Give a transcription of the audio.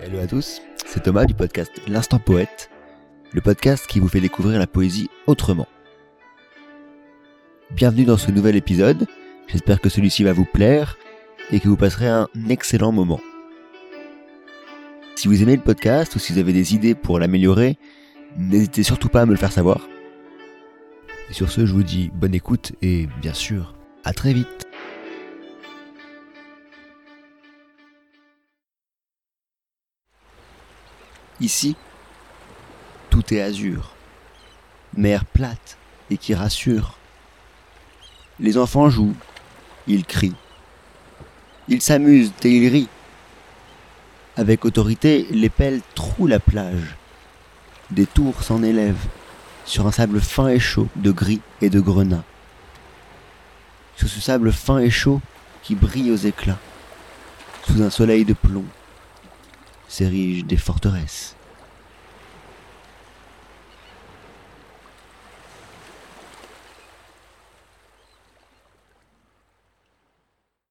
Hello à tous, c'est Thomas du podcast L'Instant Poète, le podcast qui vous fait découvrir la poésie autrement. Bienvenue dans ce nouvel épisode, j'espère que celui-ci va vous plaire et que vous passerez un excellent moment. Si vous aimez le podcast ou si vous avez des idées pour l'améliorer, n'hésitez surtout pas à me le faire savoir. Et sur ce, je vous dis bonne écoute et bien sûr, à très vite. Ici, tout est azur, mer plate et qui rassure. Les enfants jouent, ils crient, ils s'amusent et ils rient. Avec autorité, les pelles trouent la plage. Des tours s'en élèvent sur un sable fin et chaud de gris et de grenat. Sur ce sable fin et chaud qui brille aux éclats, sous un soleil de plomb, s'érigent des forteresses.